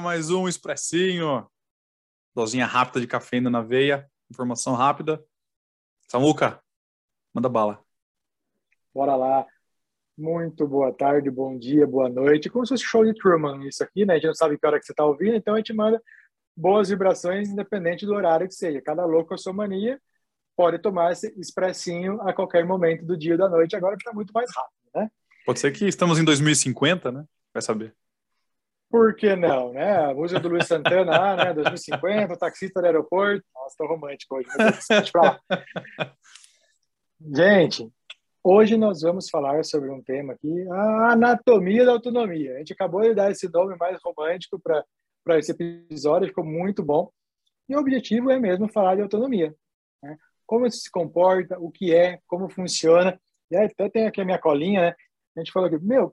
Mais um Expressinho. Dosinha rápida de cafeína na veia, informação rápida. Samuca, manda bala. Bora lá. Muito boa tarde, bom dia, boa noite. Como se fosse show de Truman isso aqui, né? A gente não sabe que hora que você está ouvindo, então a gente manda boas vibrações independente do horário que seja. Cada louco a sua mania pode tomar esse expressinho a qualquer momento do dia ou da noite, agora que está muito mais rápido, né? Pode ser que estamos em 2050, né? Vai saber. Por que não, né? A música do Luiz Santana lá, né? 2050, o taxista do aeroporto. Nossa, tô romântico hoje. Gente, hoje nós vamos falar sobre um tema aqui, a anatomia da autonomia. A gente acabou de dar esse nome mais romântico para esse episódio, ficou muito bom. E o objetivo é mesmo falar de autonomia. Né? Como isso se comporta, o que é, como funciona. E até tem aqui a minha colinha, né? A gente falou aqui, meu,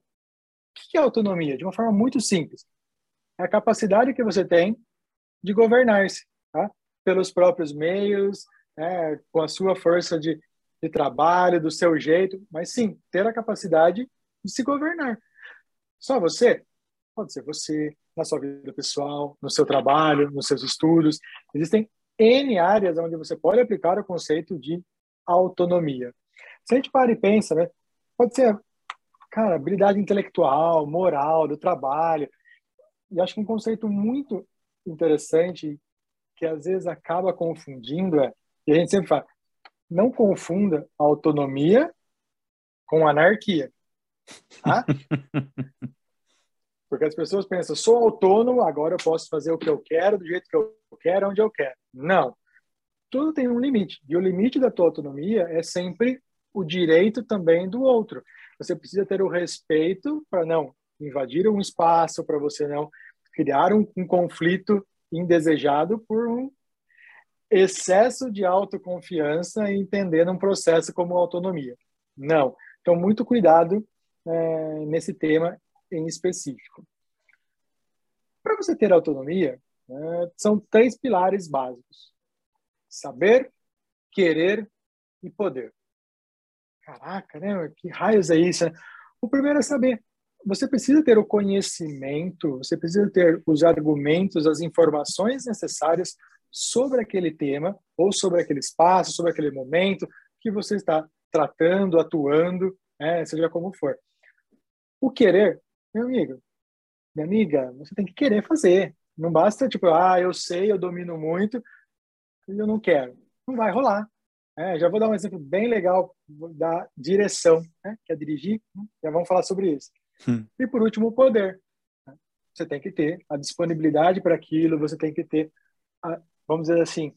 o que é autonomia? De uma forma muito simples. É a capacidade que você tem de governar-se, tá? pelos próprios meios, né? com a sua força de, de trabalho, do seu jeito, mas sim, ter a capacidade de se governar. Só você? Pode ser você, na sua vida pessoal, no seu trabalho, nos seus estudos. Existem N áreas onde você pode aplicar o conceito de autonomia. Se a gente para e pensa, né? Pode ser cara, habilidade intelectual, moral, do trabalho. E acho que um conceito muito interessante que às vezes acaba confundindo é, e a gente sempre fala, não confunda autonomia com anarquia. Tá? Porque as pessoas pensam, sou autônomo, agora eu posso fazer o que eu quero, do jeito que eu quero, onde eu quero. Não. Tudo tem um limite. E o limite da tua autonomia é sempre o direito também do outro você precisa ter o respeito para não invadir um espaço, para você não criar um, um conflito indesejado por um excesso de autoconfiança e entender um processo como autonomia. Não. Então, muito cuidado é, nesse tema em específico. Para você ter autonomia, é, são três pilares básicos: saber, querer e poder. Caraca, né? Que raios é isso? Né? O primeiro é saber. Você precisa ter o conhecimento, você precisa ter os argumentos, as informações necessárias sobre aquele tema, ou sobre aquele espaço, sobre aquele momento que você está tratando, atuando, né? seja como for. O querer, meu amigo, minha amiga, você tem que querer fazer. Não basta, tipo, ah, eu sei, eu domino muito, e eu não quero. Não vai rolar. É, já vou dar um exemplo bem legal da direção, né, que é dirigir. Né, já vamos falar sobre isso. Hum. E por último, o poder. Né. Você tem que ter a disponibilidade para aquilo, você tem que ter, a, vamos dizer assim,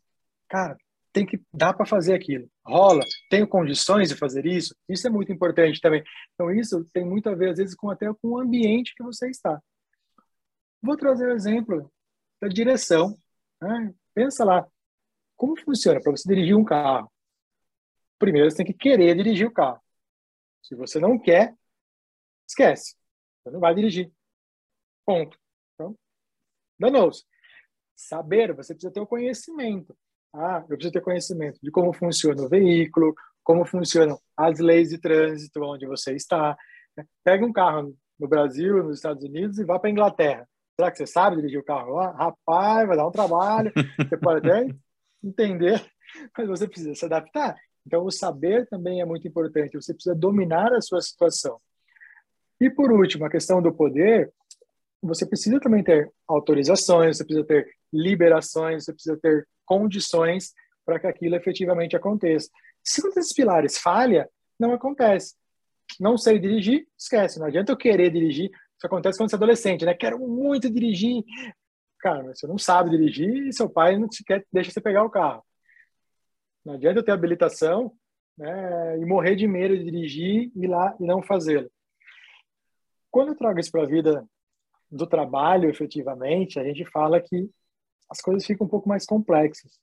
cara, tem que dar para fazer aquilo. Rola, tenho condições de fazer isso. Isso é muito importante também. Então isso tem muito a ver às vezes com até com o ambiente que você está. Vou trazer o um exemplo da direção. Né? Pensa lá, como funciona para você dirigir um carro? Primeiro você tem que querer dirigir o carro. Se você não quer, esquece. Você não vai dirigir. Ponto. Então, danou-se. Saber, você precisa ter o conhecimento. Ah, eu preciso ter conhecimento de como funciona o veículo, como funcionam as leis de trânsito onde você está. Pega um carro no Brasil, nos Estados Unidos e vá para a Inglaterra. Será que você sabe dirigir o carro lá? Rapaz, vai dar um trabalho. Você pode até entender, mas você precisa se adaptar. Então, o saber também é muito importante. Você precisa dominar a sua situação. E, por último, a questão do poder. Você precisa também ter autorizações, você precisa ter liberações, você precisa ter condições para que aquilo efetivamente aconteça. Se um desses pilares falha, não acontece. Não sei dirigir, esquece. Não adianta eu querer dirigir. Isso acontece quando você é adolescente, né? Quero muito dirigir. Cara, você não sabe dirigir e seu pai não te quer, deixa você pegar o carro. Não adianta eu ter habilitação né, e morrer de medo de dirigir e lá e não fazê-lo. Quando eu trago isso para a vida do trabalho, efetivamente, a gente fala que as coisas ficam um pouco mais complexas.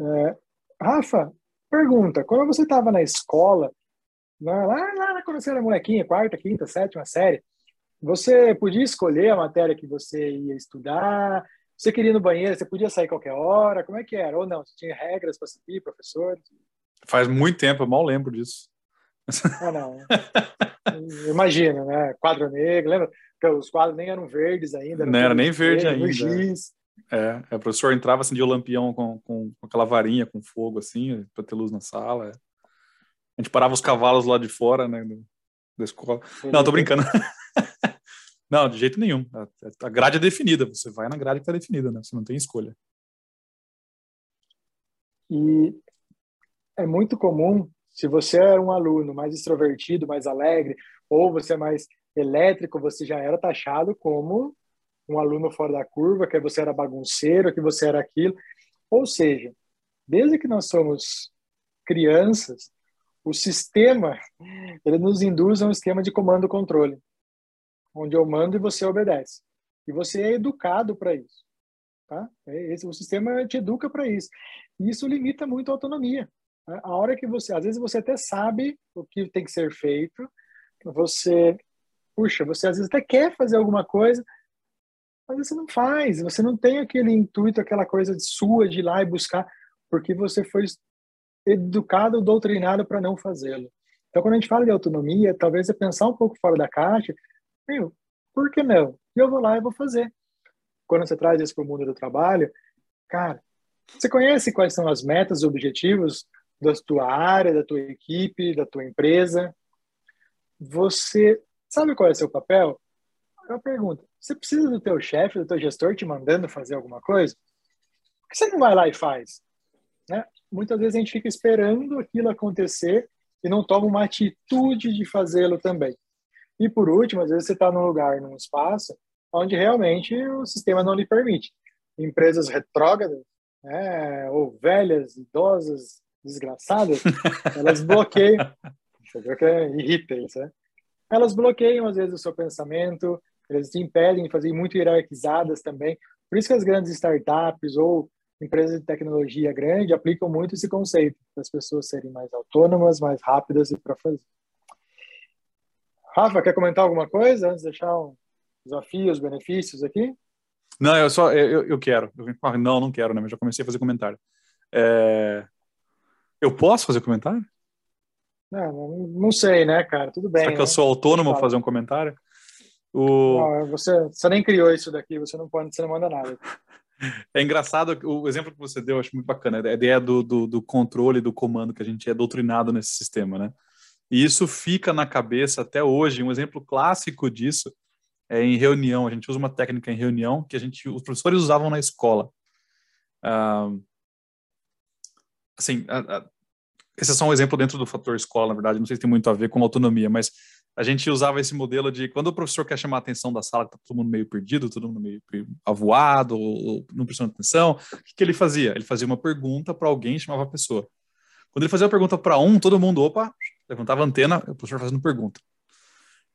É, Rafa, pergunta, quando você estava na escola, lá, lá quando você era molequinha, quarta, quinta, sétima série, você podia escolher a matéria que você ia estudar, você queria ir no banheiro, você podia sair qualquer hora? Como é que era? Ou não? Você tinha regras para seguir, professores? Faz muito tempo, eu mal lembro disso. Ah, não. Imagina, né? Quadro negro, lembra? os quadros nem eram verdes ainda. Não era nem verde ainda. Giz. É, é, o professor entrava assim de lampião com, com, com, aquela varinha com fogo assim, para ter luz na sala. É. A gente parava os cavalos lá de fora, né, da escola. Não, tô brincando. não, de jeito nenhum. A, grade é definida, você vai na grade que está definida, né? Você não tem escolha. E é muito comum, se você é um aluno mais extrovertido, mais alegre, ou você é mais elétrico, você já era taxado como um aluno fora da curva, que você era bagunceiro, que você era aquilo. Ou seja, desde que nós somos crianças, o sistema ele nos induz a um esquema de comando controle, onde eu mando e você obedece. E você é educado para isso. Tá? É esse, o sistema te educa para isso. E isso limita muito a autonomia. Né? A hora que você, às vezes você até sabe o que tem que ser feito, você, puxa, você às vezes até quer fazer alguma coisa, mas você não faz, você não tem aquele intuito, aquela coisa sua de ir lá e buscar, porque você foi educado, doutrinado para não fazê-lo. Então, quando a gente fala de autonomia, talvez é pensar um pouco fora da caixa, meu, por que não? E eu vou lá e vou fazer. Quando você traz isso para o mundo do trabalho, cara, você conhece quais são as metas, objetivos da tua área, da tua equipe, da tua empresa? Você sabe qual é o seu papel? Uma pergunta. Você precisa do teu chefe, do teu gestor te mandando fazer alguma coisa? Por que você não vai lá e faz? Né? Muitas vezes a gente fica esperando aquilo acontecer e não toma uma atitude de fazê-lo também. E por último, às vezes você está num lugar, num espaço, onde realmente o sistema não lhe permite. Empresas retrógradas, né, ou velhas, idosas, desgraçadas, elas bloqueiam. Você viu que é, irrita isso, né? Elas bloqueiam, às vezes, o seu pensamento, eles te impedem de fazer muito hierarquizadas também. Por isso que as grandes startups ou empresas de tecnologia grande aplicam muito esse conceito, para as pessoas serem mais autônomas, mais rápidas e para fazer. Rafa, quer comentar alguma coisa antes de deixar um desafio, os benefícios aqui? Não, eu só eu, eu quero. Eu, não, não quero, né? Mas já comecei a fazer comentário. É... Eu posso fazer comentário? Não, não, sei, né, cara? Tudo bem. Será que né? eu sou autônomo fazer um comentário? O... Não, você, você nem criou isso daqui, você não pode, você não manda nada. É engraçado o exemplo que você deu, eu acho muito bacana, a ideia do, do, do controle, do comando, que a gente é doutrinado nesse sistema, né? E isso fica na cabeça até hoje. Um exemplo clássico disso é em reunião. A gente usa uma técnica em reunião que a gente, os professores usavam na escola. Ah, assim, a, a, esse é só um exemplo dentro do fator escola, na verdade. Não sei se tem muito a ver com autonomia, mas a gente usava esse modelo de quando o professor quer chamar a atenção da sala, que tá todo mundo meio perdido, todo mundo meio avoado, ou, não prestando atenção, o que, que ele fazia? Ele fazia uma pergunta para alguém chamava a pessoa. Quando ele fazia a pergunta para um, todo mundo, opa, levantava a antena, o professor fazendo pergunta.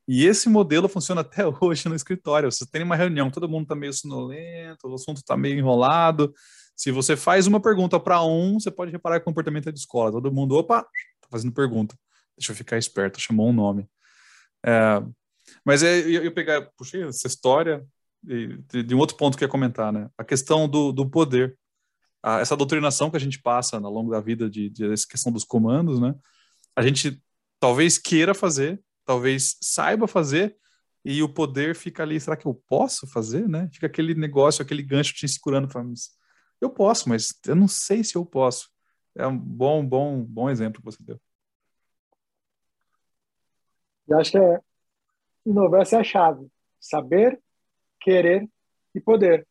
E esse modelo funciona até hoje no escritório. Você tem uma reunião, todo mundo está meio sonolento, o assunto está meio enrolado. Se você faz uma pergunta para um, você pode reparar que o comportamento é de escola. Todo mundo, opa, está fazendo pergunta. Deixa eu ficar esperto, chamou um nome. É, mas é, eu, eu pegar, puxei essa história de, de, um outro ponto que eu ia comentar, né? A questão do, do poder. A, essa doutrinação que a gente passa ao longo da vida de, de essa questão dos comandos, né? A gente talvez queira fazer, talvez saiba fazer, e o poder fica ali, será que eu posso fazer, né? Fica aquele negócio, aquele gancho te segurando, falando, eu posso, mas eu não sei se eu posso. É um bom, bom, bom exemplo que você deu. Eu acho que é, essa é a chave. Saber, querer e poder.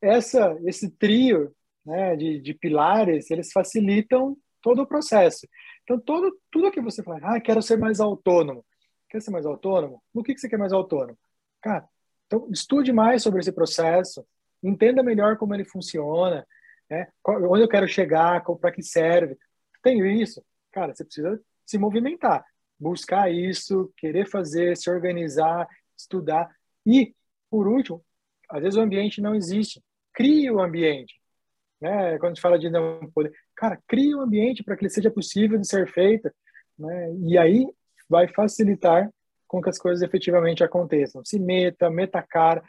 Essa, esse trio né, de, de pilares, eles facilitam todo o processo. Então, todo, tudo que você fala, ah, quero ser mais autônomo. Quer ser mais autônomo? No que, que você quer mais autônomo? Cara, então estude mais sobre esse processo, entenda melhor como ele funciona, né? onde eu quero chegar, para que serve. Tenho isso. Cara, você precisa se movimentar buscar isso, querer fazer, se organizar, estudar. E, por último, às vezes o ambiente não existe. Crie o ambiente. Né? Quando a gente fala de não poder. Cara, crie um ambiente para que ele seja possível de ser feito. Né? E aí vai facilitar com que as coisas efetivamente aconteçam. Se meta, meta cara.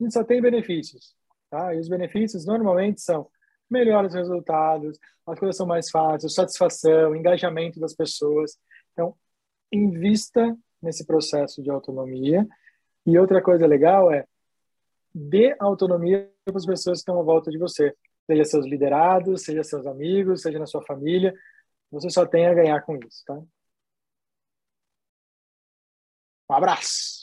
Gente só tem benefícios. Tá? E os benefícios normalmente são melhores resultados, as coisas são mais fáceis, satisfação, engajamento das pessoas. Então, invista nesse processo de autonomia E outra coisa legal é dê autonomia para as pessoas que estão à volta de você, seja seus liderados, seja seus amigos, seja na sua família. Você só tem a ganhar com isso, tá? Um abraço!